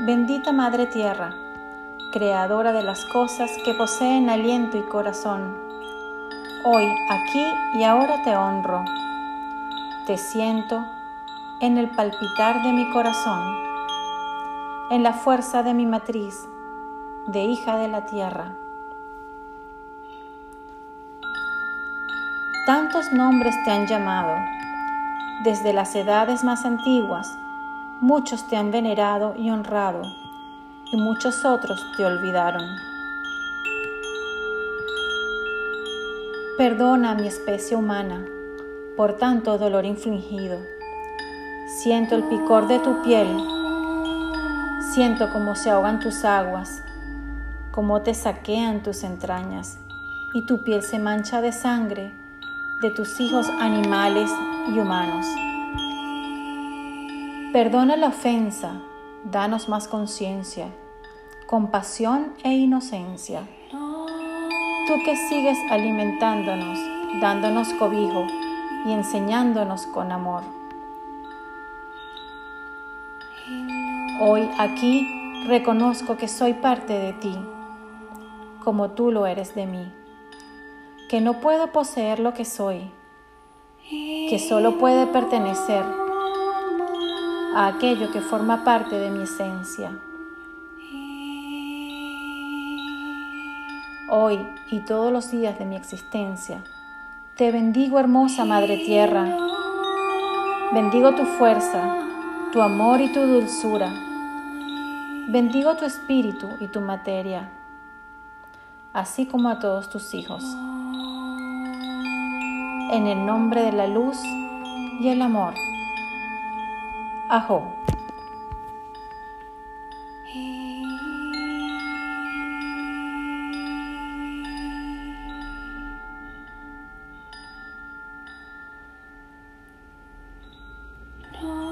bendita Madre Tierra, creadora de las cosas que poseen aliento y corazón. Hoy, aquí y ahora te honro. Te siento en el palpitar de mi corazón, en la fuerza de mi matriz, de hija de la tierra. Tantos nombres te han llamado, desde las edades más antiguas, muchos te han venerado y honrado, y muchos otros te olvidaron. Perdona a mi especie humana por tanto dolor infligido. Siento el picor de tu piel, siento cómo se ahogan tus aguas, cómo te saquean tus entrañas y tu piel se mancha de sangre de tus hijos animales y humanos. Perdona la ofensa, danos más conciencia, compasión e inocencia. Tú que sigues alimentándonos, dándonos cobijo y enseñándonos con amor. Hoy aquí reconozco que soy parte de ti, como tú lo eres de mí, que no puedo poseer lo que soy, que solo puede pertenecer a aquello que forma parte de mi esencia. Hoy y todos los días de mi existencia, te bendigo hermosa Madre Tierra. Bendigo tu fuerza, tu amor y tu dulzura. Bendigo tu espíritu y tu materia, así como a todos tus hijos. En el nombre de la luz y el amor. Ajo. No.